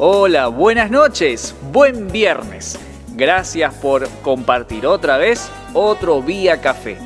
Hola, buenas noches, buen viernes. Gracias por compartir otra vez otro Vía Café.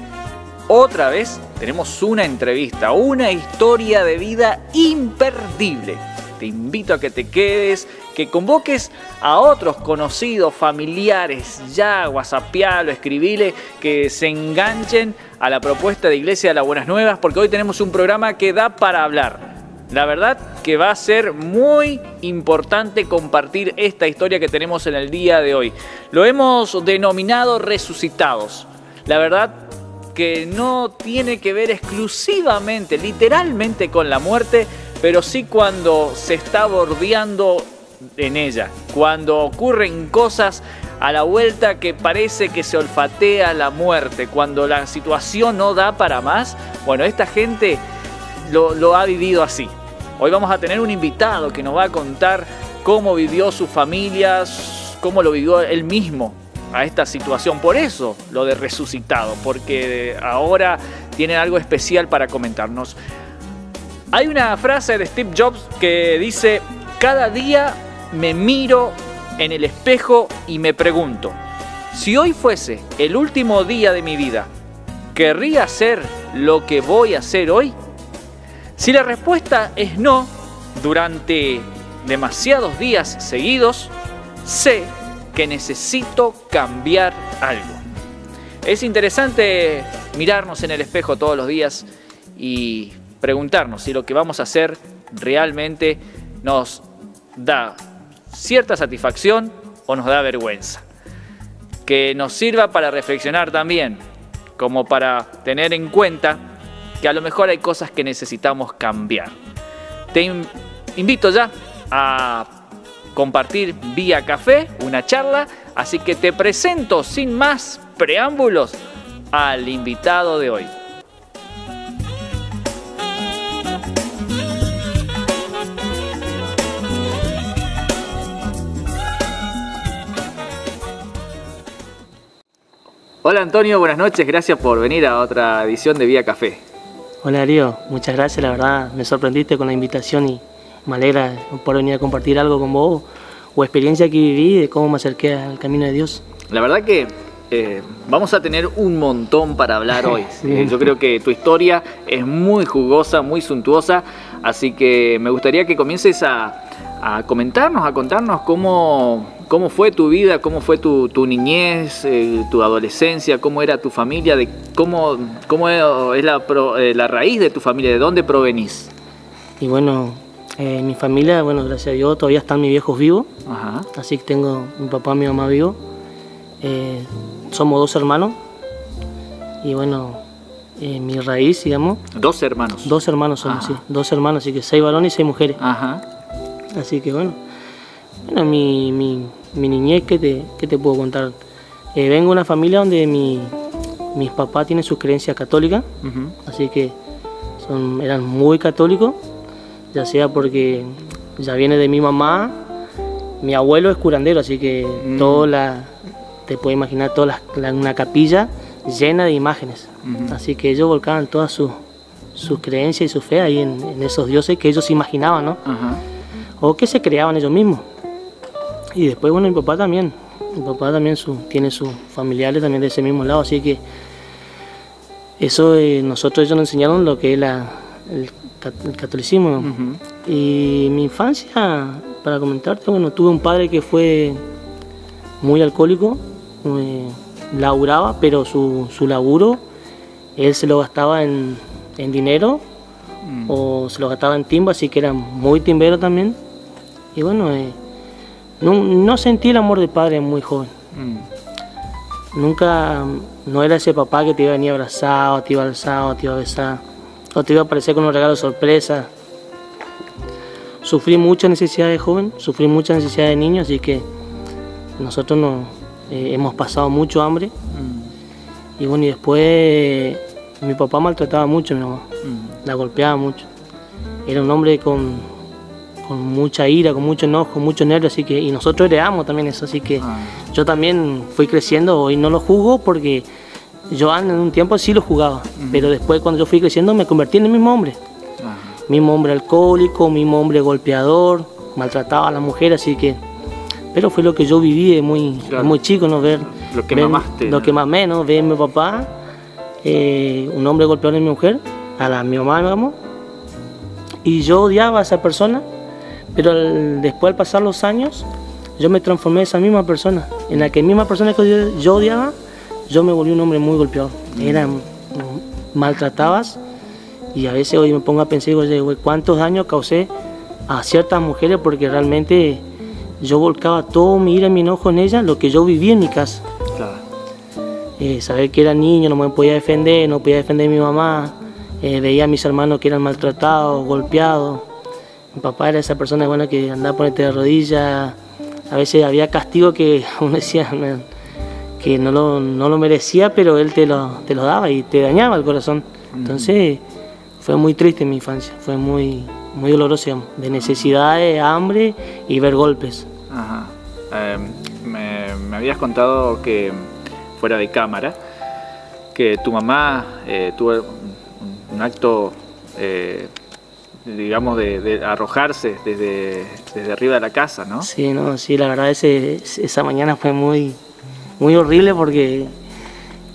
Otra vez tenemos una entrevista, una historia de vida imperdible. Te invito a que te quedes, que convoques a otros conocidos, familiares, ya whatsappialo, escribile, que se enganchen a la propuesta de Iglesia de las Buenas Nuevas, porque hoy tenemos un programa que da para hablar. La verdad que va a ser muy importante compartir esta historia que tenemos en el día de hoy. Lo hemos denominado resucitados. La verdad que no tiene que ver exclusivamente, literalmente con la muerte, pero sí cuando se está bordeando en ella, cuando ocurren cosas a la vuelta que parece que se olfatea la muerte, cuando la situación no da para más, bueno, esta gente lo, lo ha vivido así. Hoy vamos a tener un invitado que nos va a contar cómo vivió su familia, cómo lo vivió él mismo a esta situación. Por eso lo de resucitado, porque ahora tienen algo especial para comentarnos. Hay una frase de Steve Jobs que dice, cada día me miro en el espejo y me pregunto, si hoy fuese el último día de mi vida, ¿querría hacer lo que voy a hacer hoy? Si la respuesta es no, durante demasiados días seguidos, sé que necesito cambiar algo. Es interesante mirarnos en el espejo todos los días y preguntarnos si lo que vamos a hacer realmente nos da cierta satisfacción o nos da vergüenza. Que nos sirva para reflexionar también, como para tener en cuenta que a lo mejor hay cosas que necesitamos cambiar. Te invito ya a compartir vía café una charla, así que te presento sin más preámbulos al invitado de hoy. Hola Antonio, buenas noches, gracias por venir a otra edición de Vía Café. Hola Darío, muchas gracias, la verdad me sorprendiste con la invitación y me alegra por venir a compartir algo con vos o experiencia que viví de cómo me acerqué al camino de Dios. La verdad que eh, vamos a tener un montón para hablar hoy. Eh, yo creo que tu historia es muy jugosa, muy suntuosa, así que me gustaría que comiences a, comentarnos, a contarnos cómo, cómo fue tu vida, cómo fue tu, niñez, eh, tu adolescencia, cómo era tu familia, de cómo, cómo es la, la raíz de tu familia, de dónde provenís. Y bueno, mi familia, bueno, gracias a Dios, todavía están mis viejos vivos. Así que tengo mi papá y mi mamá vivos. Eh, somos dos hermanos. Y bueno, eh, mi raíz, digamos. Dos hermanos. Dos hermanos somos, sí. Dos hermanos, así que seis varones y seis mujeres. Ajá. Así que bueno. Bueno, mi, mi, mi niñez, ¿qué te, qué te puedo contar? Eh, vengo de una familia donde mi, mis papás tienen sus creencias católicas. Así que son, eran muy católicos. Ya sea porque ya viene de mi mamá. Mi abuelo es curandero, así que mm. toda la, te puedes imaginar toda una capilla llena de imágenes. Así que ellos volcaban todas sus su creencias y su fe ahí en, esos dioses que ellos imaginaban, ¿no? O que se creaban ellos mismos. Y después, bueno, mi papá también. Mi papá también su, tiene sus familiares también de ese mismo lado, así que eso eh, nosotros ellos nos enseñaron lo que es la, el, catolicismo. Y mi infancia, para comentarte, bueno, tuve un padre que fue muy alcohólico, eh, laburaba, pero su, su, laburo él se lo gastaba en, en dinero mm. o se lo gastaba en timba, así que era muy timbero también. Y bueno, eh, no, no, sentí el amor de padre muy joven. Mm. Nunca, no era ese papá que te iba a venir abrazado, te iba a alzar, te iba a besar, o te iba a aparecer con un regalo sorpresa. Sufrí mucha necesidad de joven, sufrí mucha necesidad de niño, así que nosotros no, eh, hemos pasado mucho hambre. Mm. Y bueno, y después mi papá maltrataba mucho a mi mamá, mm. la golpeaba mucho. Era un hombre con, con mucha ira, con mucho enojo, mucho nervio, así que, y nosotros heredamos también eso, así que ah. yo también fui creciendo y no lo juzgo porque yo en un tiempo sí lo jugaba, pero después cuando yo fui creciendo me convertí en el mismo hombre. Mismo hombre alcohólico, mismo hombre golpeador, maltrataba a la mujer, así que... Pero fue lo que yo viví de muy, muy chico, ¿no? Ver, lo que Lo que más menos, ver a mi papá, eh, un hombre golpeando a mi mujer, a la, mi mamá, digamos, y yo odiaba a esa persona, pero después al pasar los años, yo me transformé en esa misma persona. En la que misma persona que yo odiaba, yo me volví un hombre muy golpeado. Era, maltratabas y a veces hoy me pongo a pensar, digo, cuántos daños causé a ciertas mujeres porque realmente yo volcaba todo mi ira y mi enojo en ellas, lo que yo vivía en mi casa. Eh, saber que era niño, no me podía defender, no podía defender a mi mamá, eh, veía a mis hermanos que eran maltratados, golpeados. Mi papá era esa persona bueno, que andaba a ponerte de rodillas, a veces había castigo que uno decía que no lo, no lo merecía, pero él te lo, te lo daba y te dañaba el corazón. Entonces fue muy triste mi infancia, fue muy, muy doloroso, de necesidades, hambre y ver golpes. Ajá. Em, me, me, habías contado que fuera de cámara, que tu mamá eh, tuvo un acto, eh, digamos, de, arrojarse desde, desde, arriba de la casa, ¿no? Sí, no, sí, la verdad ese, esa mañana fue muy, muy horrible porque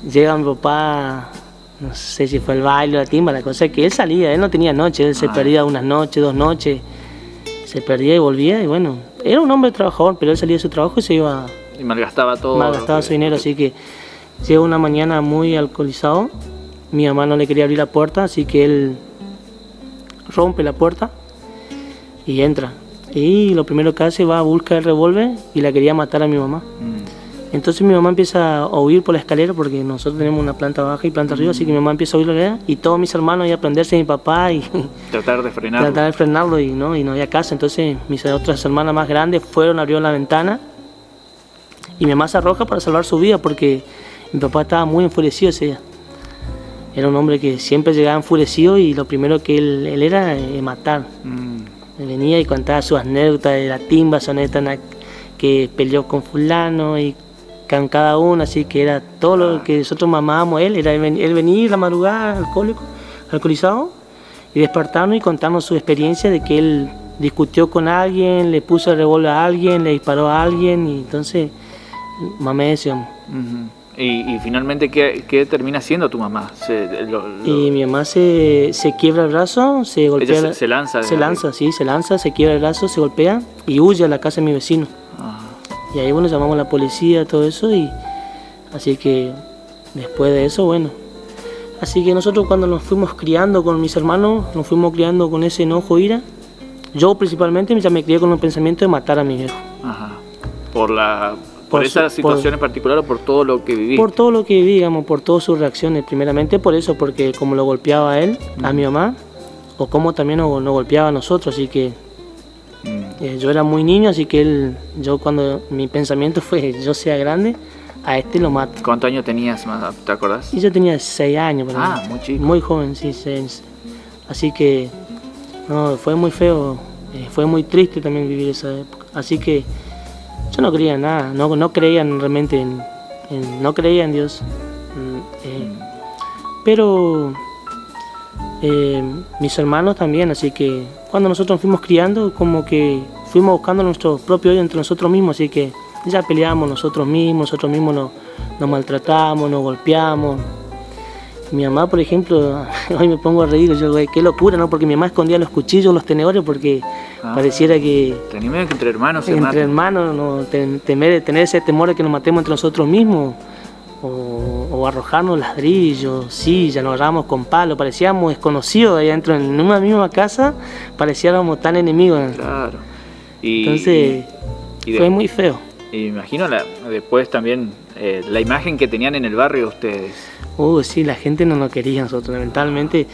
llega mi papá, no sé si fue el baile o la timba, la cosa es que él salía, él no tenía noche, él se ah. perdía unas noches, dos noches, se perdía y volvía y bueno, era un hombre trabajador, pero él salía de su trabajo y se iba... Y malgastaba todo. Malgastaba su dinero, así que llega una mañana muy alcoholizado, mi mamá no le quería abrir la puerta, así que él rompe la puerta y entra. Y lo primero que hace va a buscar el revólver y la quería matar a mi mamá. Mm. Entonces mi mamá empieza a huir por la escalera porque nosotros tenemos una planta baja y planta arriba, así que mi mamá empieza a huir la y todos mis hermanos iban a prenderse a mi papá y tratar de frenarlo. Tratar de frenarlo y no, y no había casa. Entonces mis otras hermanas más grandes fueron, abrieron la ventana y mi mamá se arroja para salvar su vida porque mi papá estaba muy enfurecido ese día. Era un hombre que siempre llegaba enfurecido y lo primero que él, él era eh, matar. Mm. Venía y contaba sus anécdotas de la timba, son que peleó con fulano y con cada uno, así que era todo lo que nosotros mamábamos él, era él venir la madrugada alcohólico, alcoholizado y despertarnos y contarnos su experiencia de que él discutió con alguien, le puso el revólver a alguien, le disparó a alguien y entonces mamé decía, y, finalmente, ¿qué, termina haciendo tu mamá? Y mi mamá se, se, quiebra el brazo, se golpea. se, lanza. Se lanza, sí, se lanza, se quiebra el brazo, se golpea y huye a la casa de mi vecino. Ah. Y ahí, bueno, llamamos a la policía, todo eso, y así que después de eso, bueno. Así que nosotros cuando nos fuimos criando con mis hermanos, nos fuimos criando con ese enojo, ira. Yo principalmente ya me crié con el pensamiento de matar a mi viejo. Ajá. Por la ¿Por, esa situación en particular o por todo lo que viví? Por todo lo que viví, digamos, por todas sus reacciones. Primeramente por eso, porque como lo golpeaba a él, a mi mamá, o como también nos, golpeaba a nosotros, así que mm. eh, yo era muy niño, así que él, yo cuando mi pensamiento fue, yo sea grande, a este lo mato. ¿Cuántos años tenías, te acordás? Y yo tenía seis años. Ah, muy chico. Muy joven, sí, seis. Así que, no, fue muy feo, eh, fue muy triste también vivir esa época. Así que yo no creía en nada, no, no creían realmente en, no creía en Dios. Mm, eh, pero eh, mis hermanos también, así que cuando nosotros nos fuimos criando, como que fuimos buscando nuestro propio odio entre nosotros mismos, así que ya peleábamos nosotros mismos, nosotros mismos nos, nos maltratamos, nos golpeamos, mi mamá, por ejemplo, hoy me pongo a reír, yo, güey, qué locura, ¿no? Porque mi mamá escondía los cuchillos, los tenedores, porque ah. pareciera que... Tenía que entre hermanos se Entre hermanos, no, tener, tener ese temor de que nos matemos entre nosotros mismos, o, o arrojarnos ladrillos, ya nos agarrábamos con palo, parecíamos desconocidos ahí adentro, en una misma casa, parecíamos tan enemigos. Claro. Entonces, fue muy feo. Y me imagino después también eh, la imagen que tenían en el barrio ustedes. Uh, sí, la gente no lo quería nosotros, lamentablemente.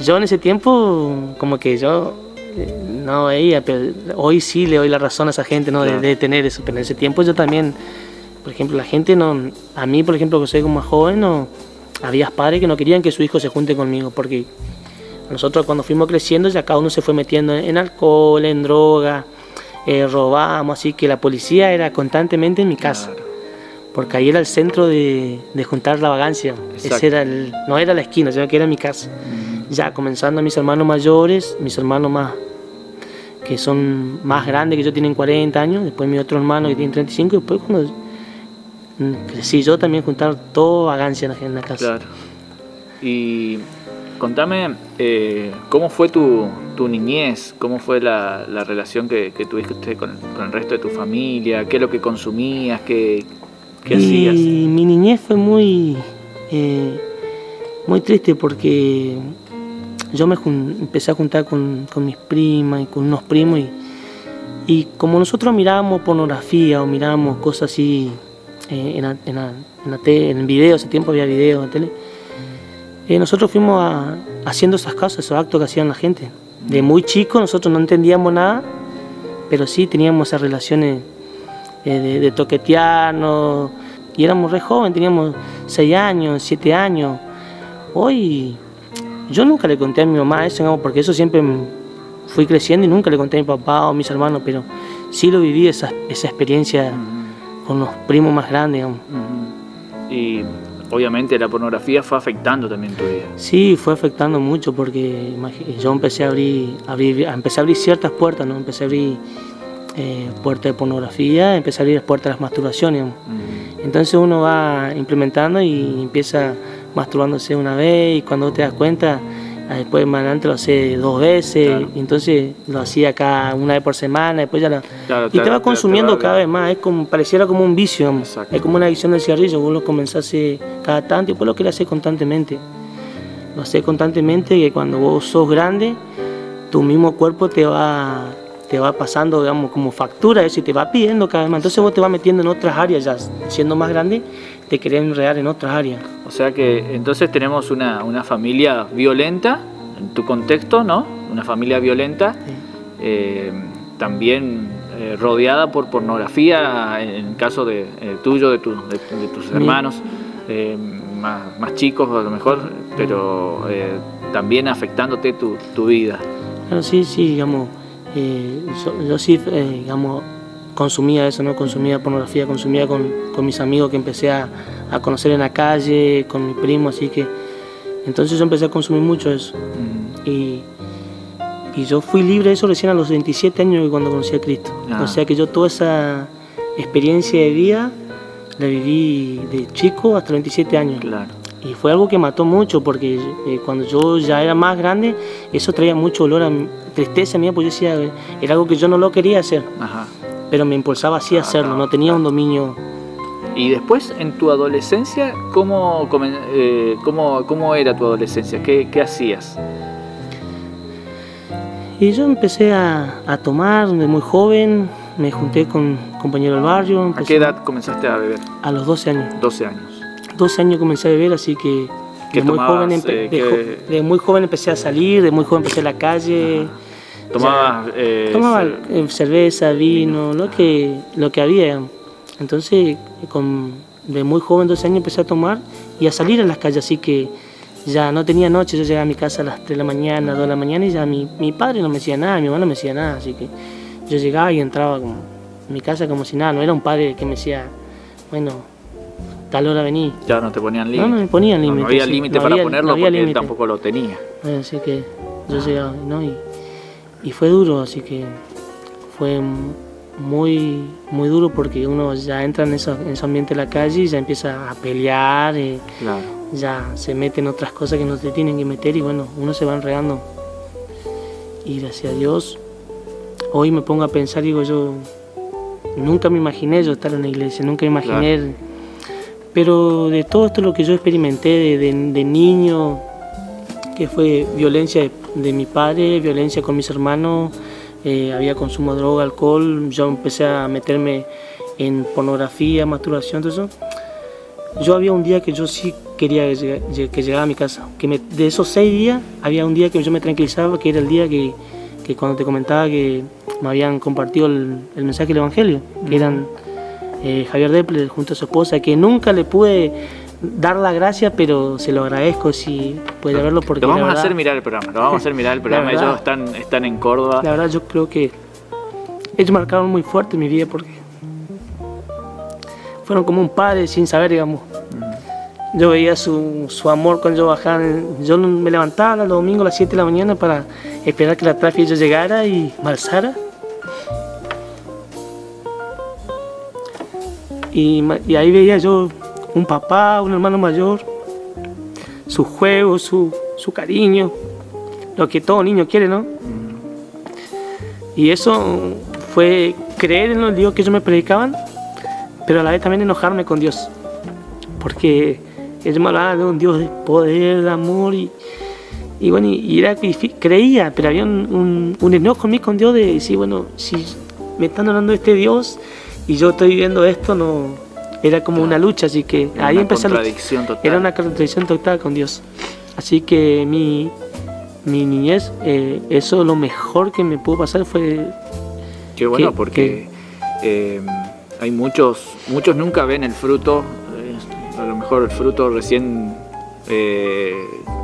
Yo en ese tiempo, como que yo eh, no veía, pero hoy sí le doy la razón a esa gente ¿no? de, tener eso, pero en ese tiempo yo también, por ejemplo, la gente no, a mí por ejemplo que soy como más joven, no, había padres que no querían que su hijo se junte conmigo, porque nosotros cuando fuimos creciendo ya cada uno se fue metiendo en alcohol, en droga, eh, robábamos, así que la policía era constantemente en mi casa porque ahí era el centro de, juntar la vagancia. Ese era el, no era la esquina, sino que era mi casa. Ya comenzando mis hermanos mayores, mis hermanos más que son más grandes que yo, tienen 40 años, después mi otro hermano que tiene 35, y después cuando crecí yo también juntar todo vagancia en la casa. Claro. Y contame, eh, ¿cómo fue tu, tu, niñez? ¿Cómo fue la, la relación que, que tuviste con, con, el resto de tu familia? ¿Qué es lo que consumías? ¿Qué, qué hacías? Mi niñez fue muy, eh, muy triste porque yo me empecé a juntar con, con, mis primas y con unos primos y, y como nosotros mirábamos pornografía o mirábamos cosas así eh, en, la, en, la, en, la tele, en video, hace tiempo había videos en la tele, eh, nosotros fuimos a, haciendo esas cosas, esos actos que hacían la gente. De muy chico nosotros no entendíamos nada, pero sí teníamos esas relaciones eh, de, de, toquetearnos y éramos re jóvenes, teníamos 6 años, 7 años. Hoy yo nunca le conté a mi mamá eso, porque eso siempre fui creciendo y nunca le conté a mi papá o a mis hermanos, pero sí lo viví esa, esa experiencia con los primos más grandes. Digamos. Y obviamente la pornografía fue afectando también tu vida. Sí, fue afectando mucho porque yo empecé a abrir, abrir empecé a abrir ciertas puertas, ¿no? Empecé a abrir eh, puertas de pornografía, empecé a abrir puertas de las masturbaciones. Uh -huh. Entonces uno va implementando y empieza masturbándose una vez y cuando te das cuenta, después más adelante lo hace dos veces, claro. y entonces lo hacía cada una vez por semana, después ya lo... Claro, y te, te va consumiendo te va cada vez más, es como, pareciera como un vicio, es como una adicción del cigarrillo, vos lo comenzás cada tanto y después lo querés hacer constantemente. Lo haces constantemente y cuando vos sos grande, tu mismo cuerpo te va te va pasando, digamos, como factura eso y te va pidiendo cada vez más. Entonces vos te vas metiendo en otras áreas ya, siendo más grande, te querés enredar en otras áreas. O sea que entonces tenemos una, una familia violenta, en tu contexto, ¿no? Una familia violenta, sí. eh, también eh, rodeada por pornografía, en el caso de, eh, tuyo, de, tu, de, de, tus hermanos, más, más, chicos a lo mejor, pero también afectándote tu, tu vida. Claro, sí, sí, digamos eh, sí, eh, digamos, consumía eso, ¿no? Consumía pornografía, consumía con, con mis amigos que empecé a, a, conocer en la calle, con mi primo, así que... Entonces yo empecé a consumir mucho eso. Y, y, yo fui libre de eso recién a los 27 años cuando conocí a Cristo. Ah. O sea que yo toda esa experiencia de vida la viví de chico hasta los 27 años. Claro. Y fue algo que mató mucho porque eh, cuando yo ya era más grande, eso traía mucho olor a tristeza mía, pues yo decía, era algo que yo no lo quería hacer. Ajá. Pero me impulsaba así a hacerlo, no, no tenía un dominio. Y después, en tu adolescencia, ¿cómo, eh, cómo, cómo era tu adolescencia? ¿Qué, qué hacías? Y yo empecé a, a, tomar de muy joven, me junté con compañeros del barrio. ¿A qué edad comenzaste a beber? A los 12 años. 12 años. 12 años comencé a beber, así que de muy, joven, eh, de, que... de, muy joven empecé a salir, de muy joven empecé a la calle. ¿Tomabas eh, tomaba eh, cerveza, vino, lo que, lo que había. Entonces, con, de muy joven, 12 años, empecé a tomar y a salir en las calles, así que ya no tenía noche, yo llegaba a mi casa a las 3 de la mañana, 2 de la mañana y ya mi, mi padre no me decía nada, mi mamá no me decía nada, así que yo llegaba y entraba como, en mi casa como si nada, no era un padre que me decía, bueno, tal hora vení. Ya no te ponían límite. No, no me ponían límite. No, no, había límite no para había, ponerlo porque límite. él tampoco lo tenía. Así que yo llegaba, ¿no? Y, y, fue duro, así que fue muy, muy duro porque uno ya entra en, eso, en ese ambiente de la calle y ya empieza a pelear, y claro. ya se mete en otras cosas que no te tienen que meter y bueno, uno se va enredando. Y gracias a Dios, hoy me pongo a pensar, digo yo, nunca me imaginé yo estar en la iglesia, nunca imaginé... Claro pero de todo esto lo que yo experimenté de, de, de niño, que fue violencia de, de, mi padre, violencia con mis hermanos, eh, había consumo de droga, alcohol, yo empecé a meterme en pornografía, masturbación, todo eso. Yo había un día que yo sí quería que, que llegara a mi casa, que me, de esos seis días había un día que yo me tranquilizaba, que era el día que, que cuando te comentaba que me habían compartido el, el mensaje del Evangelio, que eran eh, Javier Depler junto a su esposa, que nunca le pude dar la gracia, pero se lo agradezco si puede verlo porque lo vamos verdad, a hacer mirar el programa, lo vamos a hacer mirar el programa, verdad, ellos están, están en Córdoba. La verdad yo creo que ellos marcaron muy fuerte mi vida porque fueron como un padre sin saber, digamos. Mm. Yo veía su, su, amor cuando yo bajaba, yo me levantaba los domingos a las 7 de la mañana para esperar que la tráfico llegara y malzara. Y, y, ahí veía yo un papá, un hermano mayor, su juego, su, su cariño, lo que todo niño quiere, ¿no? Y eso fue creer en los Dios que ellos me predicaban, pero a la vez también enojarme con Dios. Porque ellos me hablaban de un Dios de poder, de amor y, y bueno, y, era, creía, pero había un, un, enojo en mí con Dios de decir, bueno, si me están hablando de este Dios y yo estoy viviendo esto, no. Era como una lucha, así que ahí empezó. Era una contradicción total con Dios. Así que mi, mi niñez, eh, eso lo mejor que me pudo pasar fue... Qué bueno, porque eh, hay muchos, muchos nunca ven el fruto, eh, a lo mejor el fruto recién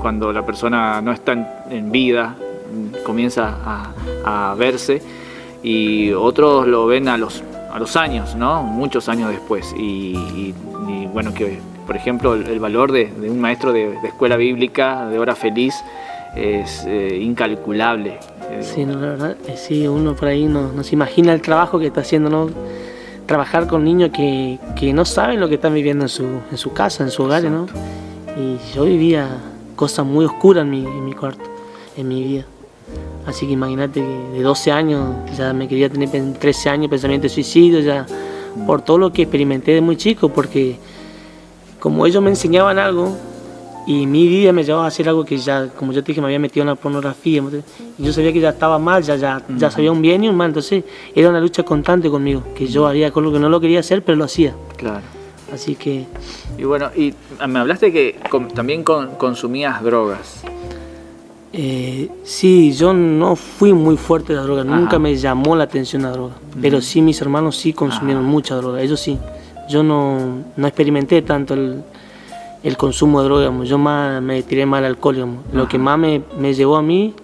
cuando la persona no está en, vida, comienza a, verse, y otros lo ven a los, a los años, ¿no? Muchos años después. Y, bueno, que por ejemplo el, valor de, un maestro de, de escuela bíblica, de hora feliz, es eh, incalculable. Sí, la verdad, eh, sí, uno por ahí no, se imagina el trabajo que está haciendo, ¿no? Trabajar con niños que, que no saben lo que están viviendo en su, en su casa, en su hogar, ¿no? Y yo vivía cosas muy oscuras en mi, en mi cuarto, en mi vida. Así que imagínate que de 12 años ya me quería tener 13 años pensamiento de suicidio, ya por todo lo que experimenté de muy chico, porque como ellos me enseñaban algo, y mi vida me llevaba a hacer algo que ya, como yo te dije, me había metido en la pornografía. Y yo sabía que ya estaba mal, ya, ya, ya sabía un bien y un mal. Entonces era una lucha constante conmigo, que yo había con lo que no lo quería hacer, pero lo hacía. Claro. Así que... Y bueno, y me hablaste que también consumías drogas. Eh, sí, yo no fui muy fuerte de la droga, nunca me llamó la atención la droga. Pero sí, mis hermanos sí consumieron mucha droga, eso sí. Yo no, no experimenté tanto el, el consumo de drogas, yo más me tiré mal al alcohol, lo que más me, me, llevó a mí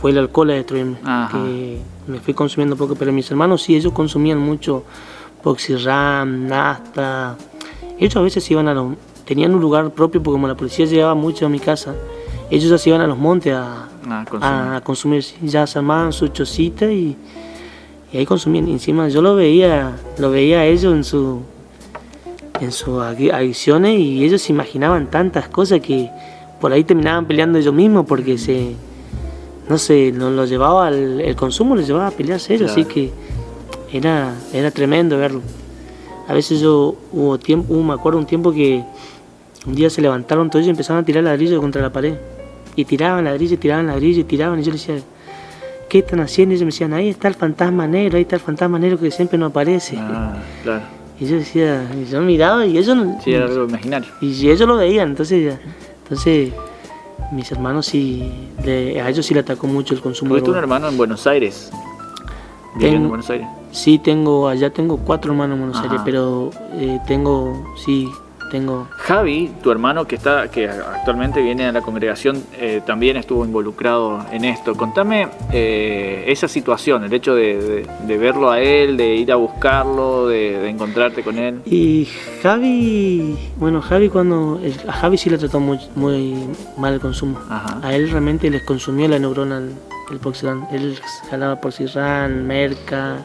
fue el alcohol a destruirme, que me fui consumiendo poco, pero mis hermanos sí, ellos consumían mucho Poxirram, Nasta, ellos a veces iban a los, tenían un lugar propio porque como la policía llegaba mucho a mi casa, ellos ya se iban a los montes a, a consumir, ya se armaban su chocita y, y ahí consumían, encima yo lo veía, lo veía a ellos en su en sus adicciones y ellos se imaginaban tantas cosas que por ahí terminaban peleando ellos mismos porque se, no sé, no lo llevaba al, el consumo, lo llevaba a pelearse ellos, así que era, era tremendo verlo. A veces yo hubo tiempo, me acuerdo un tiempo que un día se levantaron todos y empezaron a tirar ladrillos contra la pared. Y tiraban ladrillos, tiraban ladrillos, tiraban. Y yo les decía, ¿qué están haciendo? Y ellos me decían, ahí está el fantasma negro, ahí está el fantasma negro que siempre no aparece. Ah, claro. Y yo decía, y yo miraba y ellos Sí, era algo imaginario. Y ellos lo veían, entonces, entonces mis hermanos sí, a ellos sí le atacó mucho el consumo. ¿Tuviste un hermano en Buenos Aires? Tengo, en Buenos Aires? Sí, tengo, allá tengo cuatro hermanos en Buenos Aires, pero eh, tengo, sí, tengo... Javi, tu hermano que está, que actualmente viene a la congregación, eh, también estuvo involucrado en esto. Contame eh, esa situación, el hecho de, verlo a él, de ir a buscarlo, de, encontrarte con él. Y Javi, bueno, Javi cuando a Javi sí le trató muy, muy mal el consumo. A él realmente les consumió la neurona el, el Él jalaba porcirrán, merca,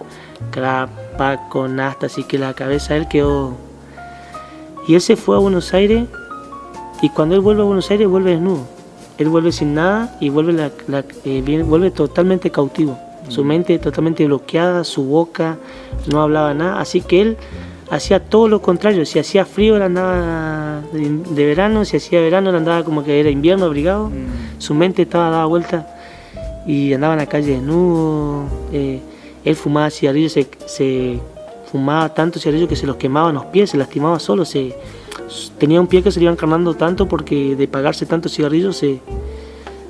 crap, paco, nasta, así que la cabeza él quedó y él se fue a Buenos Aires y cuando él vuelve a Buenos Aires vuelve desnudo. Él vuelve sin nada y vuelve, la, eh, vuelve totalmente cautivo. Su mm. mente totalmente bloqueada, su boca no hablaba nada. Así que él hacía todo lo contrario. Si hacía frío, él andaba de, verano. Si hacía verano, él andaba como que era invierno, abrigado. Mm. Su mente estaba dada vuelta y andaba en la calle desnudo. Eh, él fumaba cigarrillos, se, se fumaba tanto cigarrillo que se los quemaban los pies, se lastimaba solo, se, tenía un pie que se le iban carnando tanto porque de pagarse tantos cigarrillos se...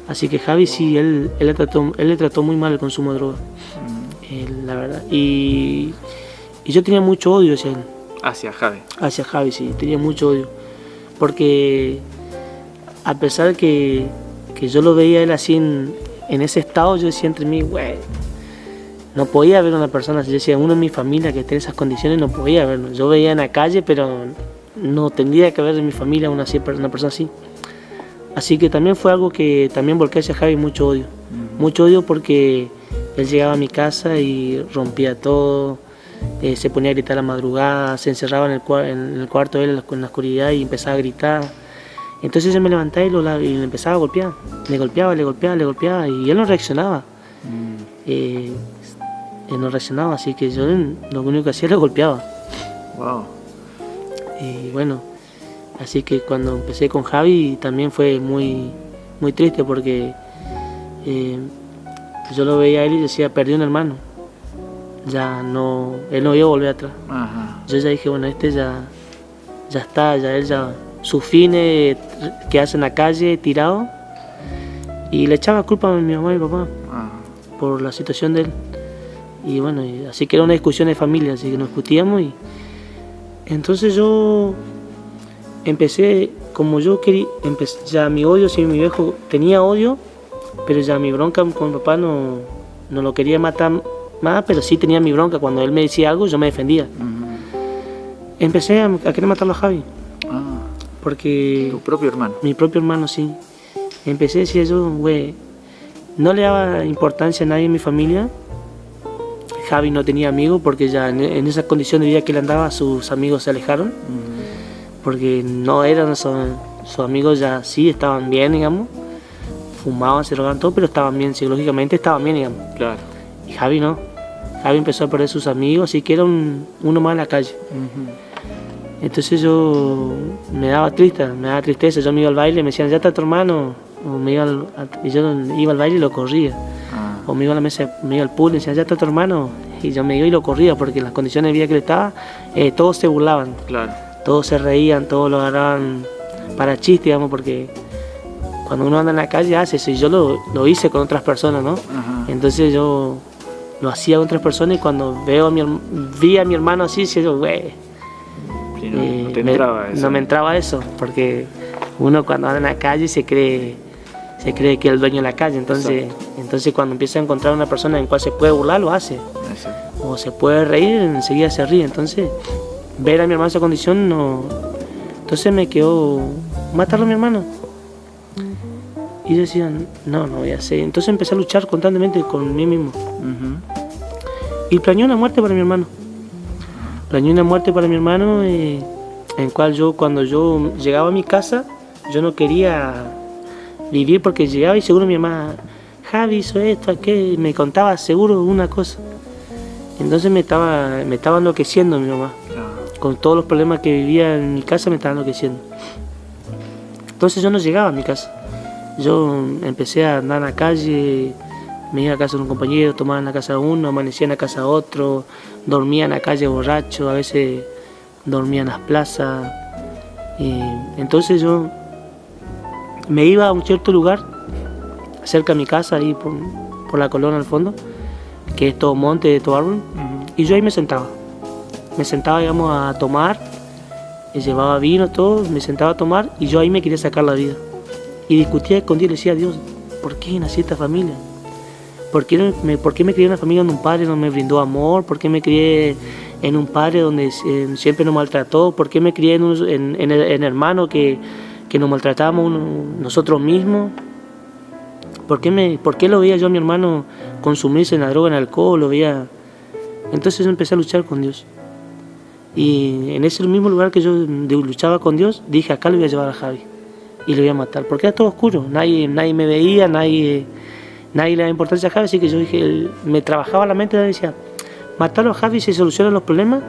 Así que Javi sí, él, él, le, trató, él le trató muy mal el consumo de droga, mm. la verdad. Y, y, yo tenía mucho odio hacia él. Hacia Javi. Hacia Javi, sí, tenía mucho odio. Porque a pesar que, que yo lo veía él así en, en ese estado, yo decía entre mí, güey, no podía haber una persona, yo decía, uno en mi familia que esté en esas condiciones, no podía verlo. Yo veía en la calle, pero no tendría que haber en mi familia una, una persona así. Así que también fue algo que también volqué hacia Javi mucho odio. Mucho odio porque él llegaba a mi casa y rompía todo, eh, se ponía a gritar a la madrugada, se encerraba en el, en el cuarto de él en la oscuridad y empezaba a gritar. Entonces yo me levantaba y, lo, y le empezaba a golpear. Le golpeaba, le golpeaba, le golpeaba y él no reaccionaba. Mm. Eh, él no reaccionaba, así que yo lo único que hacía era golpeaba. Wow. Y bueno, así que cuando empecé con Javi también fue muy, muy triste porque eh, yo lo veía a él y decía, perdí un hermano. Ya no, él no iba a volver atrás. Yo ya dije, bueno, este ya, ya está, ya él ya, sus fines que hace en la calle tirado. Y le echaba culpa a mi mamá y mi papá por la situación de él. Y bueno, así que era una discusión de familia, así que nos discutíamos y entonces yo empecé, como yo quería, ya mi odio, si mi viejo tenía odio, pero ya mi bronca con mi papá no, no lo quería matar más, pero sí tenía mi bronca. Cuando él me decía algo, yo me defendía. Empecé a, querer matarlo a Javi. Ah, porque... Tu propio hermano. Mi propio hermano, sí. Empecé a decir yo, güey, no le daba importancia a nadie en mi familia. Javi no tenía amigos porque ya en, esa condición de vida que él andaba, sus amigos se alejaron. Porque no eran sus, amigos, ya sí estaban bien, digamos fumaban, se drogaban todo, pero estaban bien, psicológicamente estaban bien, digamos. Claro. Y Javi no. Javi empezó a perder sus amigos, así que era un, uno más en la calle. Entonces yo me daba triste, me daba tristeza. Yo me iba al baile, me decían, ya está tu hermano. O me iba y yo iba al baile y lo corría. O me iba a la mesa, me iba al pool y me decían, ya está tu hermano. Y yo me iba y lo corría porque en las condiciones de vida que él estaba, eh, todos se burlaban. Claro. Todos se reían, todos lo agarraban para chiste, digamos, porque cuando uno anda en la calle hace eso y yo lo, lo hice con otras personas, ¿no? Entonces yo lo hacía con otras personas y cuando veo a mi, vi a mi hermano así, yo, güey, no, eh, me, entraba eso. no me entraba eso, porque uno cuando anda en la calle se cree se cree que es el dueño de la calle, entonces entonces cuando empieza a encontrar una persona en cual se puede burlar, lo hace. O se puede reír, enseguida se ríe. Entonces, ver a mi hermano en esa condición no... Entonces me quedó matarlo a mi hermano. Y yo decía, no, no voy a hacer. Entonces empecé a luchar constantemente con mí mismo. Y planeé una muerte para mi hermano. Planeé una muerte para mi hermano eh, en cual yo, cuando yo llegaba a mi casa, yo no quería vivir porque llegaba y seguro mi mamá, Javi hizo esto, aquello, me contaba seguro una cosa. Entonces me estaba, me estaba enloqueciendo mi mamá. Con todos los problemas que vivía en mi casa me estaba enloqueciendo. Entonces yo no llegaba a mi casa. Yo empecé a andar en la calle, me iba a casa de un compañero, tomaba en la casa de uno, amanecía en la casa de otro, dormía en la calle borracho, a veces dormía en las plazas. entonces yo me iba a un cierto lugar, cerca de mi casa, ahí por, la colona al fondo, que es todo monte, todo árbol, y yo ahí me sentaba. Me sentaba, digamos, a tomar, llevaba vino, todo, me sentaba a tomar y yo ahí me quería sacar la vida. Y discutía con Dios y decía, Dios, ¿por qué nací esta familia? ¿Por qué, me, ¿Por qué me crié en una familia donde un padre no me brindó amor? ¿Por qué me crié en un padre donde siempre nos maltrató? ¿Por qué me crié en, un, en, hermano que, que, nos maltratábamos nosotros mismos? ¿Por qué, me, ¿Por qué lo veía yo a mi hermano consumirse en la droga, en el alcohol? Lo veía... Entonces empecé a luchar con Dios. Y en ese mismo lugar que yo luchaba con Dios, dije, acá lo voy a llevar a Javi y lo voy a matar, porque era todo oscuro, nadie, nadie me veía, nadie, nadie le daba importancia a Javi, así que yo dije, me trabajaba la mente y decía, matarlo a Javi se solucionan los problemas.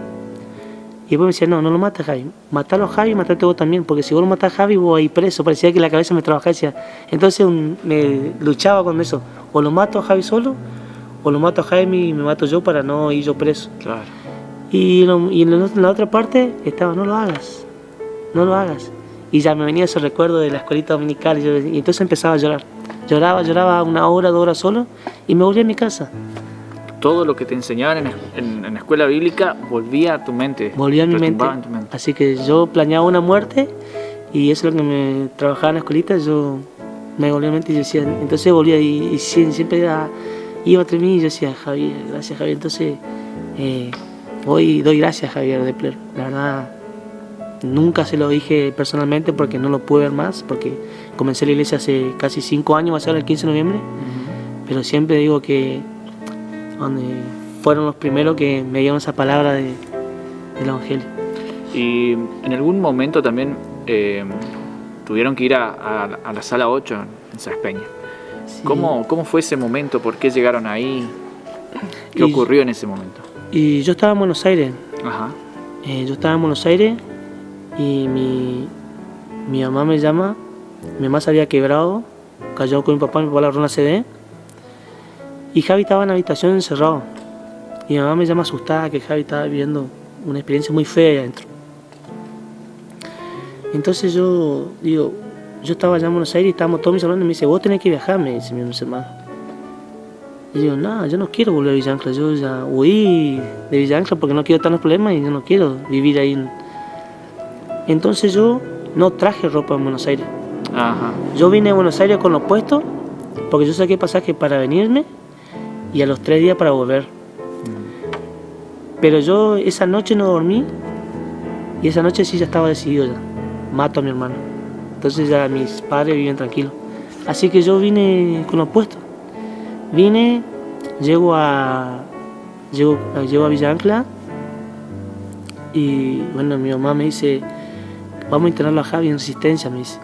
Y después me decía, no, no lo mates Javi, matalo a Javi y matate vos también, porque si vos lo matas a Javi vos ahí preso, parecía que la cabeza me trabajaba decía, entonces me luchaba con eso, o lo mato a Javi solo, o lo mato a Jaime y me mato yo para no ir yo preso. Claro. Y, y en la otra parte estaba, no lo hagas, no lo hagas y ya me venía ese recuerdo de la escuelita dominical y, entonces empezaba a llorar. Lloraba, lloraba una hora, dos horas solo y me volví a mi casa. Todo lo que te enseñaban en, la escuela bíblica volvía a tu mente. Volvía a mi mente. Así que yo planeaba una muerte y eso es lo que me trabajaba en la escuelita. Yo me volvía a mi mente y decía, entonces volvía y, siempre iba, iba a mí y yo decía, Javier, gracias Javier. Entonces eh, hoy doy gracias Javier de Pler. La verdad Nunca se lo dije personalmente porque no lo pude ver más, porque comencé la iglesia hace casi cinco años, va a ser el 15 de noviembre. pero siempre digo que donde fueron los primeros que me dieron esa palabra de, del Evangelio. Y en algún momento también eh, tuvieron que ir a, a, la sala 8 en Saspeña. ¿Cómo, ¿Cómo, fue ese momento? ¿Por qué llegaron ahí? ¿Qué ocurrió en ese momento? Y yo estaba en Buenos Aires. Ajá. Eh, yo estaba en Buenos Aires y mi, mi mamá me llama. Mi mamá se había quebrado, cayó con mi papá, mi papá la una CD. Y Javi estaba en la habitación encerrado. Y mi mamá me llama asustada que Javi estaba viviendo una experiencia muy fea adentro. Entonces yo digo, yo estaba allá en Buenos Aires y estábamos todos mis hermanos y me dice, vos tenés que viajar, me dice mi hermano. Y digo, no, yo no quiero volver a Villa Ancla, yo ya huí de Villa Ancla porque no quiero los problemas y yo no quiero vivir ahí. Entonces yo no traje ropa en Buenos Aires. Yo vine a Buenos Aires con los puestos porque yo saqué pasaje para venirme y a los tres días para volver. Pero yo esa noche no dormí y esa noche sí ya estaba decidido ya. Mato a mi hermano. Entonces ya mis padres viven tranquilos. Así que yo vine con los puestos. Vine, llego a, llego, llego a Villa Ancla y bueno, mi mamá me dice, vamos a internarlo a Javi en resistencia, me dice.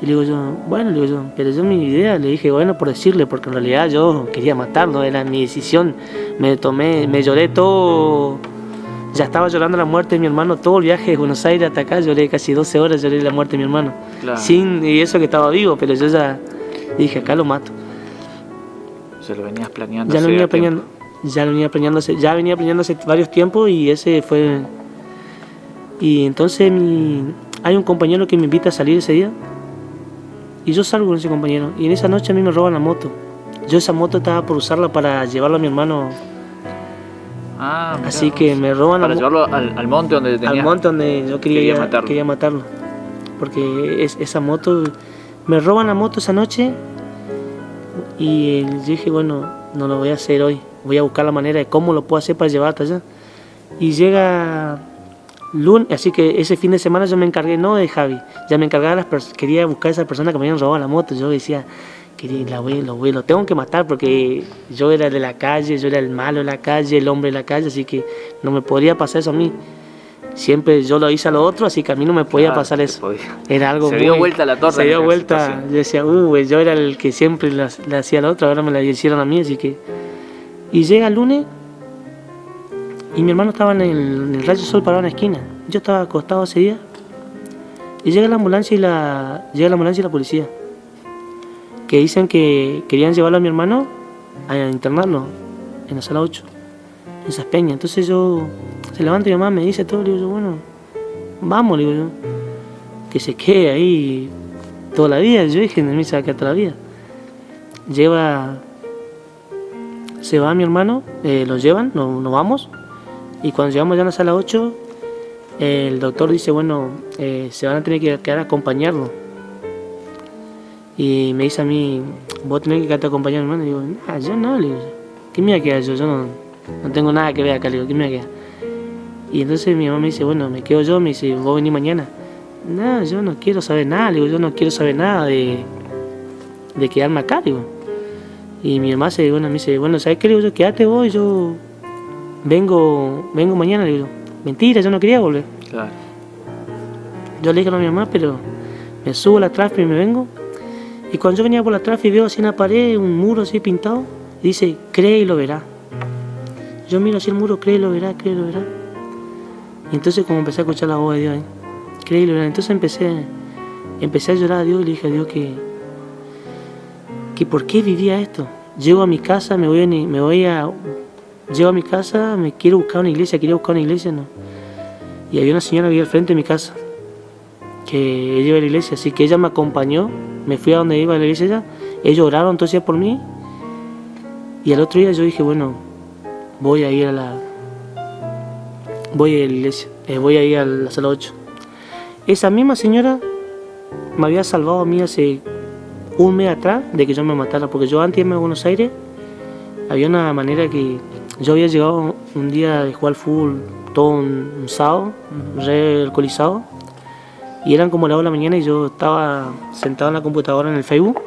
Y le digo yo, bueno, le digo yo, pero yo mi idea le dije, bueno, por decirle, porque en realidad yo quería matarlo, era mi decisión. Me tomé, me lloré todo, ya estaba llorando la muerte de mi hermano, todo el viaje de Buenos Aires hasta acá, lloré casi 12 horas, lloré la muerte de mi hermano. Sin, y eso que estaba vivo, pero yo ya dije, acá lo mato. Ya lo venías planeando. Ya lo venía planeando, ya lo venía planeando, ya venía planeando hace varios tiempos y ese fue... Y entonces mi, hay un compañero que me invita a salir ese día y yo salgo con ese compañero. Y en esa noche a mí me roban la moto. Yo esa moto estaba por usarla para llevarlo a mi hermano. Ah, Así que me roban Para llevarlo al, monte donde tenía, Al monte donde yo quería, matarlo. quería matarlo. Porque es, esa moto... Me roban la moto esa noche y dije, bueno, no lo voy a hacer hoy. Voy a buscar la manera de cómo lo puedo hacer para llevar hasta allá. Y llega lunes, así que ese fin de semana yo me encargué no de Javi, ya me encargaba, quería buscar a esa persona que me habían robado la moto. Yo decía, quería, la voy, lo, voy, lo tengo que matar porque yo era de la calle, yo era el malo de la calle, el hombre de la calle, así que no me podría pasar eso a mí. Siempre yo lo hice a lo otro, así que a mí no me podía pasar eso. Era algo Se dio vuelta la torre. Se dio vuelta. Yo decía, uh, yo era el que siempre le hacía al otro, ahora me la hicieron a mí, así que. Y llega el lunes y mi hermano estaba en el, rayo sol parado en la esquina. Yo estaba acostado ese día. Y llega la ambulancia y la. Llega la ambulancia y la policía. Que dicen que querían llevarlo a mi hermano a internarlo en la sala 8. En esas peñas. Entonces yo. Se levanta mi mamá, me dice todo, le digo yo, bueno, vamos, le digo yo. Que se quede ahí toda la vida. Yo dije, en mí se va a toda la vida. Lleva. Se va mi hermano, eh, lo llevan, nos no vamos y cuando llegamos ya a la sala 8, el doctor dice, bueno, eh, se van a tener que quedar a acompañarlo. Y me dice a mí, vos tenés que quedarte a hermano. Y digo, ah, yo no, le digo, ¿qué me voy a quedar yo? Yo no, tengo nada que ver acá, le digo, ¿qué me voy a quedar? Y entonces mi mamá me dice, bueno, me quedo yo, me dice, vos venís mañana. No, yo no quiero saber nada, digo, yo no quiero saber nada de, de quedarme acá, digo. Y mi mamá se, bueno, me dice, bueno, ¿sabes qué? Le digo, yo quédate vos, yo vengo, vengo mañana, le digo, mentira, yo no quería volver. Claro. Yo le dije a mi mamá, pero me subo a la tráfico y me vengo. Y cuando yo venía por la tráfico veo así en la pared un muro así pintado, y dice, cree y lo verá. Yo miro así el muro, cree y lo verá, cree y lo verá. Y entonces como empecé a escuchar la voz de Dios, cree y lo verá. Entonces empecé, empecé a llorar a Dios y le dije a Dios que, que por qué vivía esto. Llego a mi casa, me voy me voy a Llego a mi casa, me quiero buscar una iglesia, quería buscar una iglesia, no. Y había una señora que vivía al frente de mi casa, que ella iba a la iglesia, así que ella me acompañó, me fui a donde iba a la iglesia ella, ellos oraron entonces por mí, y al otro día yo dije, bueno, voy a ir a la, voy a la iglesia, eh, voy a ir a la sala 8. Esa misma señora me había salvado a mí hace un mes atrás de que yo me matara, porque yo antes de a Buenos Aires había una manera que yo había llegado un día de jugar fútbol todo un, sábado, re alcoholizado, y eran como las 2 de la mañana y yo estaba sentado en la computadora en el Facebook,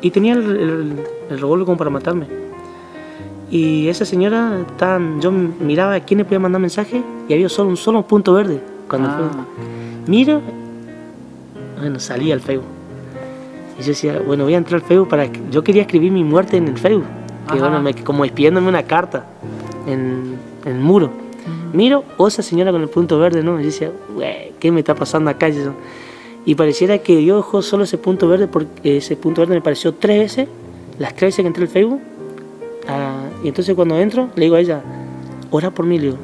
y tenía el, el, revólver como para matarme. Y esa señora, tan, yo miraba a quién le podía mandar mensaje y había solo un solo punto verde. Cuando ah. mira, bueno, salía al Facebook. Y yo decía, bueno, voy a entrar al Facebook para... Yo quería escribir mi muerte en el Facebook. Que, bueno, como despidiéndome una carta en, en el muro. Miro, o esa señora con el punto verde, ¿no? Y decía, ¿qué me está pasando acá? Y pareciera que Dios dejó solo ese punto verde, porque ese punto verde me pareció tres veces, las tres veces que entré al Facebook. Ah, y entonces cuando entro, le digo a ella, ora por mí, le digo.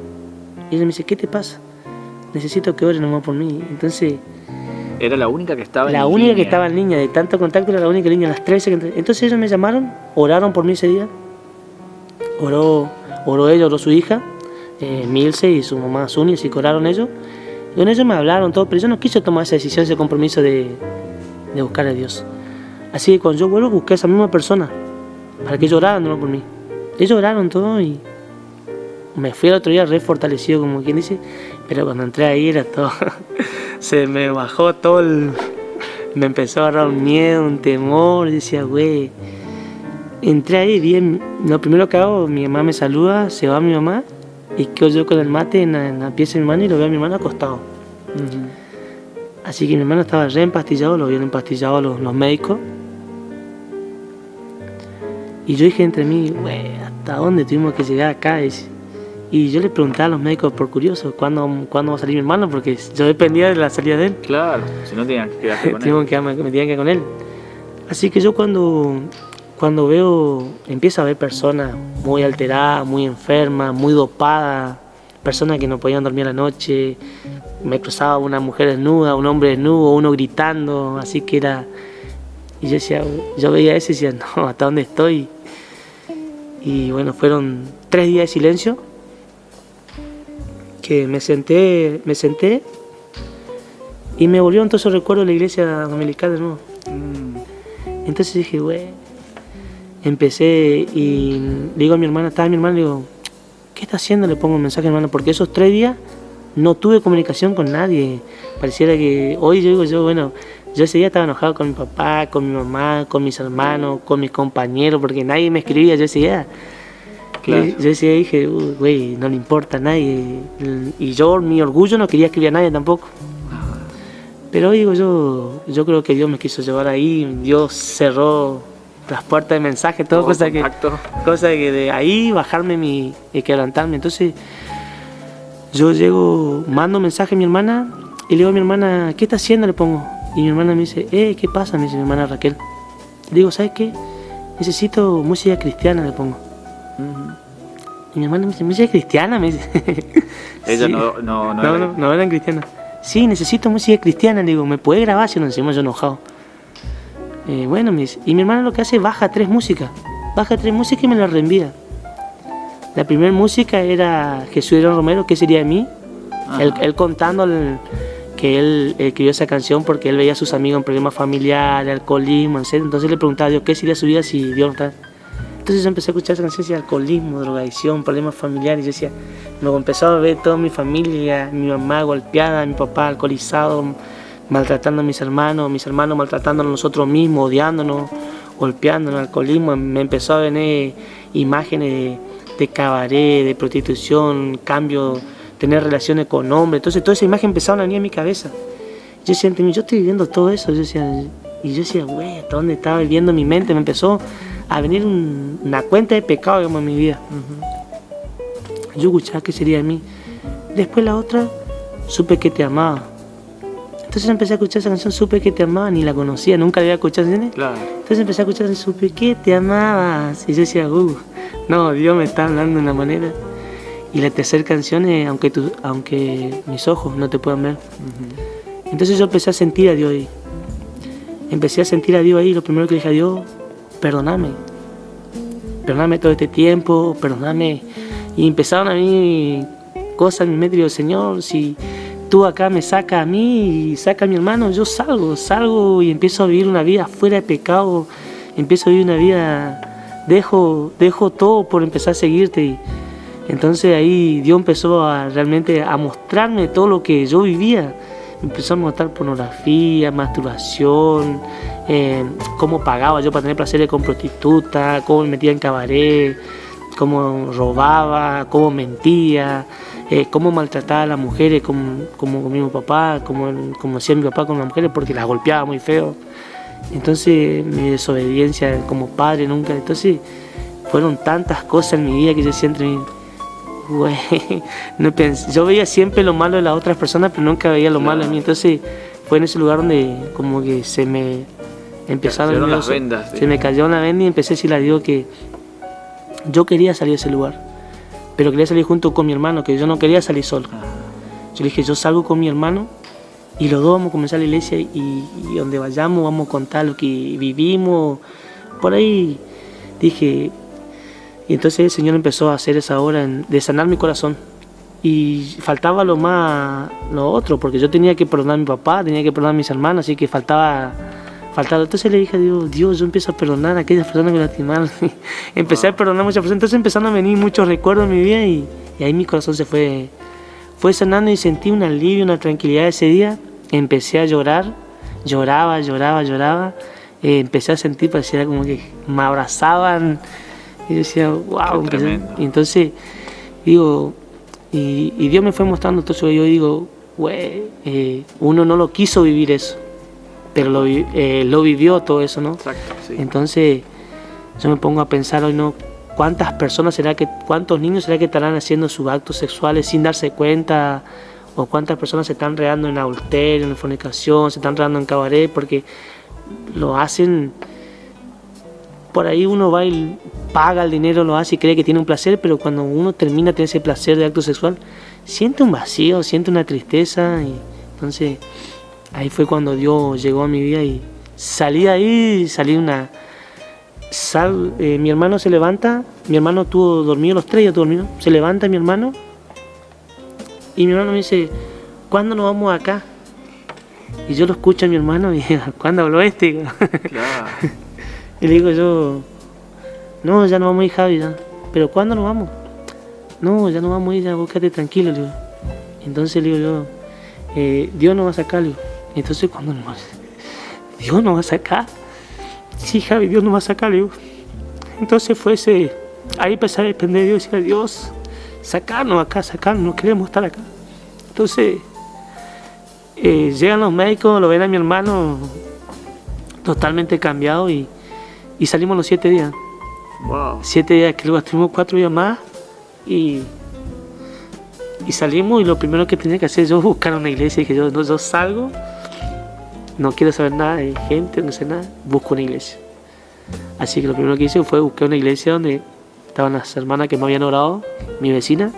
Y ella me dice, ¿qué te pasa? Necesito que ore nomás por mí. Entonces era la única que estaba la única que estaba en línea, de tanto contacto era la única línea, las 13 que Entonces ellos me llamaron, oraron por mí ese día. Oró, oró ella, oró su hija, eh, Milce y su mamá Suni, así que oraron ellos. Y con ellos me hablaron todo, pero yo no quise tomar esa decisión, ese compromiso de, de buscar a Dios. Así que cuando yo vuelvo busqué a esa misma persona, para que ellos oraran no por mí. Ellos oraron todo y me fui el otro día re fortalecido, como quien dice, pero cuando entré ahí era todo se me bajó todo el... Me empezó a agarrar un miedo, un temor, decía, güey. Entré ahí, bien, lo primero que hago, mi mamá me saluda, se va mi mamá y quedo yo con el mate en la, pieza de mi mano y lo veo a mi hermano acostado. Así que mi hermano estaba re empastillado, lo habían empastillado los, los médicos. Y yo dije entre mí, güey, ¿hasta dónde tuvimos que llegar acá? Y yo le preguntaba a los médicos por curioso, ¿cuándo, ¿cuándo va a salir mi hermano? Porque yo dependía de la salida de él. Claro, si no tenían que quedarse con él. Que, me, tenían que con él. Así que yo cuando, cuando veo, empiezo a ver personas muy alteradas, muy enfermas, muy dopadas, personas que no podían dormir la noche, me cruzaba una mujer desnuda, un hombre desnudo, uno gritando, así que era... Y yo decía, yo veía eso y decía, no, ¿hasta dónde estoy? Y bueno, fueron tres días de silencio que me senté, me senté y me volvió entonces recuerdo de la iglesia dominical de nuevo. Mm. Entonces dije, güey, empecé y le digo a mi hermana, estaba mi hermana, le digo, ¿qué está haciendo? Le pongo un mensaje a mi hermana, porque esos tres días no tuve comunicación con nadie. Pareciera que hoy yo digo, yo, bueno, yo ese día estaba enojado con mi papá, con mi mamá, con mis hermanos, con mis compañeros, porque nadie me escribía, yo ese día yo decía, dije, güey, no le importa a nadie. Y yo, mi orgullo, no quería escribir a nadie tampoco. Pero digo, yo, yo creo que Dios me quiso llevar ahí, Dios cerró las puertas de mensaje, todo, cosa que, cosa que de ahí bajarme mi, y quebrantarme. Entonces, yo llego, mando mensaje a mi hermana y le digo a mi hermana, ¿qué está haciendo? Le pongo. Y mi hermana me dice, eh, ¿qué pasa? Me dice mi hermana Raquel. Le digo, ¿sabes qué? Necesito música cristiana, le pongo. Y mi hermana me dice, música cristiana, me dice. Ella no, no, no, no, no, no eran cristianas. Sí, necesito música cristiana, le digo, ¿me puede grabar? Si no, encima yo enojado. Eh, bueno, me dice, y mi hermana lo que hace, baja tres músicas. Baja tres músicas y me las reenvía. La primera música era Jesús Romero, ¿qué sería de mí? Él, contando que él escribió esa canción porque él veía a sus amigos en problemas familiares, alcoholismo, etc. Entonces le preguntaba a Dios, ¿qué sería su vida si Dios no está? Entonces yo empecé a escuchar canción, decía alcoholismo, drogadicción, problemas familiares. Yo decía, me empezó a ver toda mi familia, mi mamá golpeada, mi papá alcoholizado, maltratando a mis hermanos, mis hermanos maltratándonos a nosotros mismos, odiándonos, golpeándonos, alcoholismo. Me empezó a venir imágenes de, cabaret, de prostitución, cambio, tener relaciones con hombres. Entonces toda esa imagen empezaba a venir en mi cabeza. Yo decía, yo estoy viviendo todo eso. Yo decía, y yo decía, güey, ¿hasta dónde estaba viviendo mi mente? Me empezó a venir una cuenta de pecado digamos, en mi vida. Yo escuchaba que sería de mí. Después la otra, supe que te amaba. Entonces empecé a escuchar esa canción, supe que te amaba, ni la conocía, nunca la había escuchado. Claro. Entonces empecé a escuchar, supe que te amabas. Y yo decía, uh, no, Dios me está hablando de una manera. Y la tercera canción es aunque, tu, aunque mis ojos no te puedan ver. Entonces yo empecé a sentir a Dios ahí. Empecé a sentir a Dios ahí. Lo primero que dije a Dios, perdóname, perdóname todo este tiempo, perdóname. Y empezaron a mí cosas en mi mente, digo, Señor, si tú acá me sacas a mí y saca a mi hermano, yo salgo, salgo y empiezo a vivir una vida fuera de pecado, empiezo a vivir una vida, dejo, dejo todo por empezar a seguirte. Entonces ahí Dios empezó a realmente a mostrarme todo lo que yo vivía. empezó a mostrar pornografía, masturbación, eh, cómo pagaba yo para tener placeres con prostituta, cómo me metía en cabaret, cómo robaba, cómo mentía, eh, cómo maltrataba a las mujeres como, como con mi papá, como, como hacía mi papá con las mujeres porque las golpeaba muy feo. Entonces mi desobediencia como padre nunca, entonces fueron tantas cosas en mi vida que yo siempre, no yo veía siempre lo malo de las otras personas, pero nunca veía lo malo en mí. Entonces fue en ese lugar donde como que se me empezaron las vendas. Se me cayó una venda y empecé a decirle a Dios que yo quería salir de ese lugar, pero quería salir junto con mi hermano, que yo no quería salir solo. Ah. Yo le dije, yo salgo con mi hermano y los dos vamos a comenzar la iglesia y, donde vayamos vamos a contar lo que vivimos. Por ahí dije, y entonces el Señor empezó a hacer esa obra de sanar mi corazón. Y faltaba lo más, lo otro, porque yo tenía que perdonar a mi papá, tenía que perdonar a mis hermanos, así que faltaba, faltaba. Entonces le dije a Dios, Dios, yo empiezo a perdonar a aquellas personas que me lastimaron. Empecé a perdonar a muchas personas, entonces empezaron a venir muchos recuerdos en mi vida y, y ahí mi corazón se fue, fue sanando y sentí un alivio, una tranquilidad ese día. Empecé a llorar, lloraba, lloraba, lloraba. Eh, empecé a sentir, parecía como que me abrazaban y decía, wow. y entonces, digo, y, Dios me fue mostrando, entonces yo digo, güey, eh, uno no lo quiso vivir eso, pero lo, eh, lo vivió todo eso, ¿no? Exacto, sí. Entonces, yo me pongo a pensar hoy, ¿no? ¿Cuántas personas será que, cuántos niños será que estarán haciendo sus actos sexuales sin darse cuenta? ¿O cuántas personas se están reando en adulterio, en fornicación, se están reando en cabaret? Porque lo hacen por ahí uno va y paga el dinero, lo hace y cree que tiene un placer, pero cuando uno termina tener ese placer de acto sexual, siente un vacío, siente una tristeza. Y entonces ahí fue cuando Dios llegó a mi vida y salí de ahí, salí una... Sal, eh, mi hermano se levanta, mi hermano tuvo dormido los tres, ya dormido, se levanta mi hermano y mi hermano me dice, ¿cuándo nos vamos acá? Y yo lo escucho a mi hermano y ¿cuándo habló este? Claro. Y le digo yo, no, ya no vamos a ir, Javi, ya. ¿Pero cuándo nos vamos? No, ya no vamos a ir, ya, búscate tranquilo, le digo. Entonces le digo yo, eh, Dios nos va a sacar, le digo. Entonces, ¿cuándo nos ¿Dios nos va a sacar? Sí, Javi, Dios nos va a sacar, digo. Entonces fue ese, ahí empecé a depender de Dios y decía, Dios, sacarnos acá, sacarnos, no queremos estar acá. Entonces, eh, llegan los médicos, lo ven a mi hermano totalmente cambiado y y salimos los siete días. Wow. Siete días, que luego estuvimos cuatro días más y, y salimos y lo primero que tenía que hacer yo buscar una iglesia y que yo, no, yo salgo, no quiero saber nada de gente, no sé nada, busco una iglesia. Así que lo primero que hice fue buscar una iglesia donde estaban las hermanas que me habían orado, mi vecina.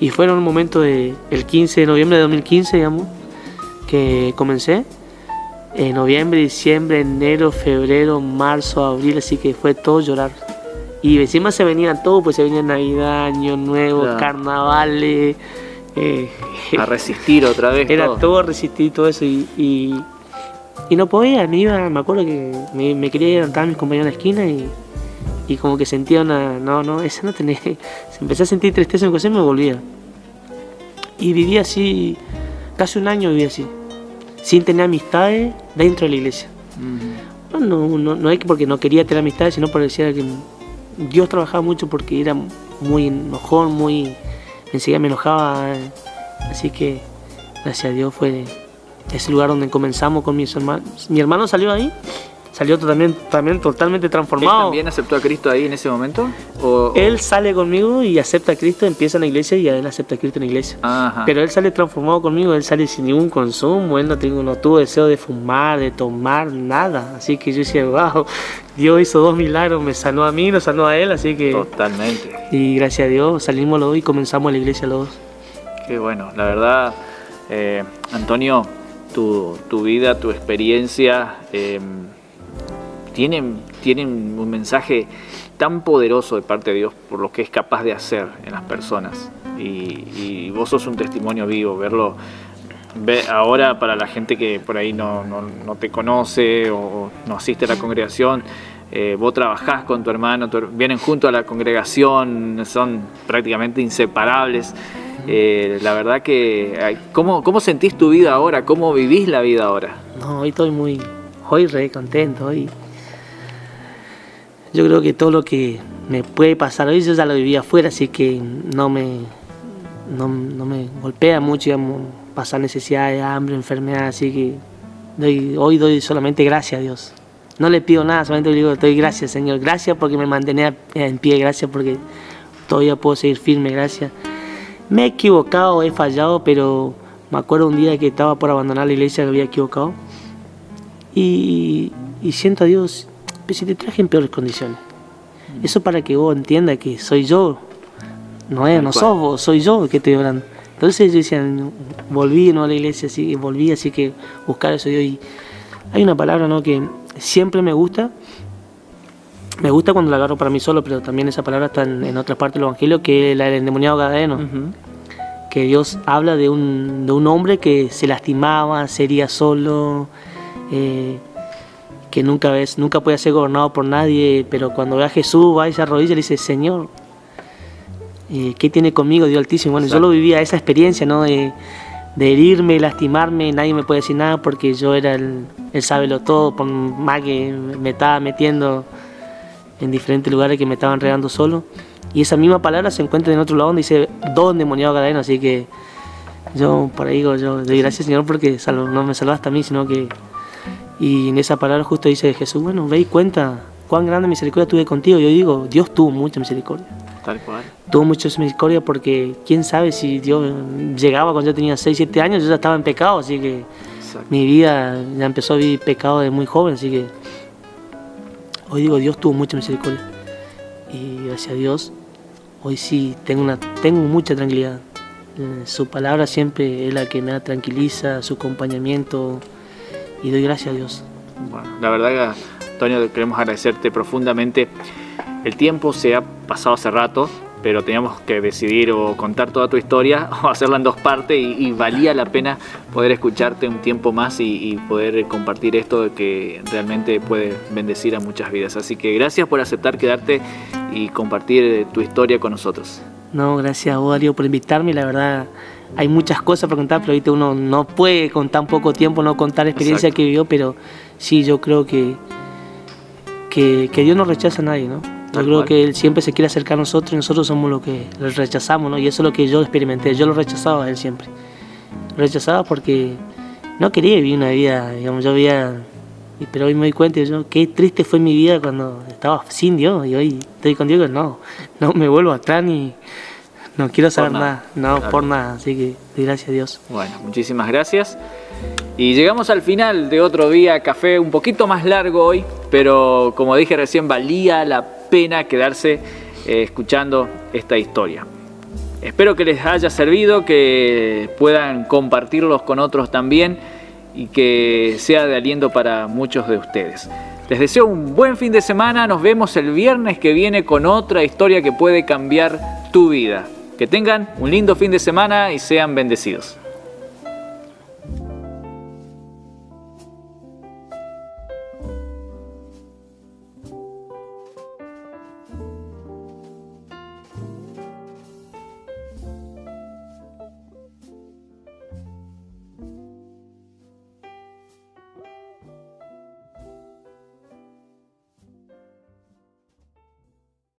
Y fue en un momento de el 15 de noviembre de 2015, digamos, que comencé en noviembre, diciembre, enero, febrero, marzo, abril, así que fue todo llorar. Y encima se venían todo, pues se venía Navidad, Año Nuevo, Carnavales. Eh, a resistir otra vez. Era todo, resistir todo eso y, y, no podía, me iba, me acuerdo que me, quería ir a mis compañeros en la esquina y, y como que sentía una, no, no, esa no tenía, empecé a sentir tristeza en y me volvía. Y vivía así, casi un año vivía así sin tener amistades dentro de la iglesia. no, no, no, es porque no quería tener amistades, sino porque decía que Dios trabajaba mucho porque era muy enojón, muy... Enseguida me enojaba, así que gracias a Dios fue ese lugar donde comenzamos con mis hermanos. Mi hermano salió ahí salió también, también totalmente transformado. ¿Él también aceptó a Cristo ahí en ese momento? Él sale conmigo y acepta a Cristo, empieza en la iglesia y él acepta a Cristo en la iglesia. Pero él sale transformado conmigo, él sale sin ningún consumo, él no, tengo, no tuvo deseo de fumar, de tomar, nada. Así que yo decía, wow, Dios hizo dos milagros, me sanó a mí, nos sanó a él, así que... Totalmente. Y gracias a Dios salimos los dos y comenzamos la iglesia los dos. Qué bueno, la verdad, eh, Antonio, tu, tu, vida, tu experiencia... Eh, tienen, un mensaje tan poderoso de parte de Dios por lo que es capaz de hacer en las personas. Y, vos sos un testimonio vivo, verlo ve, ahora para la gente que por ahí no, no, te conoce o no asiste a la congregación. Eh, vos trabajás con tu hermano, vienen junto a la congregación, son prácticamente inseparables. Eh, la verdad que, ¿cómo, ¿cómo sentís tu vida ahora? ¿Cómo vivís la vida ahora? No, hoy estoy muy, hoy re contento, hoy yo creo que todo lo que me puede pasar hoy yo ya lo viví afuera, así que no me, no, me golpea mucho, digamos, pasar necesidades, hambre, enfermedad, así que hoy doy solamente gracias a Dios. No le pido nada, solamente le digo, doy gracias Señor, gracias porque me mantenía en pie, gracias porque todavía puedo seguir firme, gracias. Me he equivocado, he fallado, pero me acuerdo un día que estaba por abandonar la iglesia que había equivocado y, y siento a Dios si te traje en peores condiciones. Eso para que vos entiendas que soy yo, no es, no sos vos, soy yo que estoy orando. Entonces yo decía, volví ¿no? a la iglesia, así, volví, así que buscar eso. Y hay una palabra ¿no? que siempre me gusta, me gusta cuando la agarro para mí solo, pero también esa palabra está en, otra parte del Evangelio, que es la del endemoniado Gadeno. Que Dios habla de un, de un hombre que se lastimaba, sería solo, eh, que nunca ves, nunca puede ser gobernado por nadie, pero cuando ve a Jesús va a esa rodilla y le dice, Señor, eh, ¿qué tiene conmigo Dios Altísimo? Bueno, yo lo vivía esa experiencia, ¿no? De, herirme, lastimarme, nadie me puede decir nada porque yo era el, el sábelo todo, por más que me estaba metiendo en diferentes lugares que me estaban regando solo. Y esa misma palabra se encuentra en otro lado donde dice dos endemoniados cadena, así que yo por ahí digo, yo doy gracias Señor porque no me salvaste a mí, sino que y en esa palabra justo dice Jesús, bueno, ve y cuenta cuán grande misericordia tuve contigo. Yo digo, Dios tuvo mucha misericordia. Tal cual. Tuvo mucha misericordia porque quién sabe si Dios llegaba cuando yo tenía 6, 7 años, yo ya estaba en pecado, así que mi vida ya empezó a vivir pecado de muy joven, así que hoy digo, Dios tuvo mucha misericordia. Y gracias a Dios, hoy sí tengo, una, tengo mucha tranquilidad. Su palabra siempre es la que me tranquiliza, su acompañamiento y doy gracias a Dios. Bueno, la verdad, Antonio, queremos agradecerte profundamente. El tiempo se ha pasado hace rato, pero teníamos que decidir o contar toda tu historia o hacerla en dos partes y, valía la pena poder escucharte un tiempo más y, poder compartir esto que realmente puede bendecir a muchas vidas. Así que gracias por aceptar quedarte y compartir tu historia con nosotros. No, gracias a vos, Darío, por invitarme. La verdad, hay muchas cosas para contar, pero ahorita uno no puede con tan poco tiempo no contar la experiencia que vivió, pero sí, yo creo que, que, Dios no rechaza a nadie, ¿no? Yo creo que Él siempre se quiere acercar a nosotros y nosotros somos los que le rechazamos, ¿no? Y eso es lo que yo experimenté, yo lo rechazaba a Él siempre. Lo rechazaba porque no quería vivir una vida, digamos, yo había... Pero hoy me doy cuenta, yo, qué triste fue mi vida cuando estaba sin Dios y hoy estoy con Dios, no, no me vuelvo atrás ni no quiero saber nada. no, por nada, así que gracias a Dios. Bueno, muchísimas gracias. Y llegamos al final de otro día café, un poquito más largo hoy, pero como dije recién, valía la pena quedarse eh, escuchando esta historia. Espero que les haya servido, que puedan compartirlos con otros también y que sea de aliento para muchos de ustedes. Les deseo un buen fin de semana, nos vemos el viernes que viene con otra historia que puede cambiar tu vida. Que tengan un lindo fin de semana y sean bendecidos.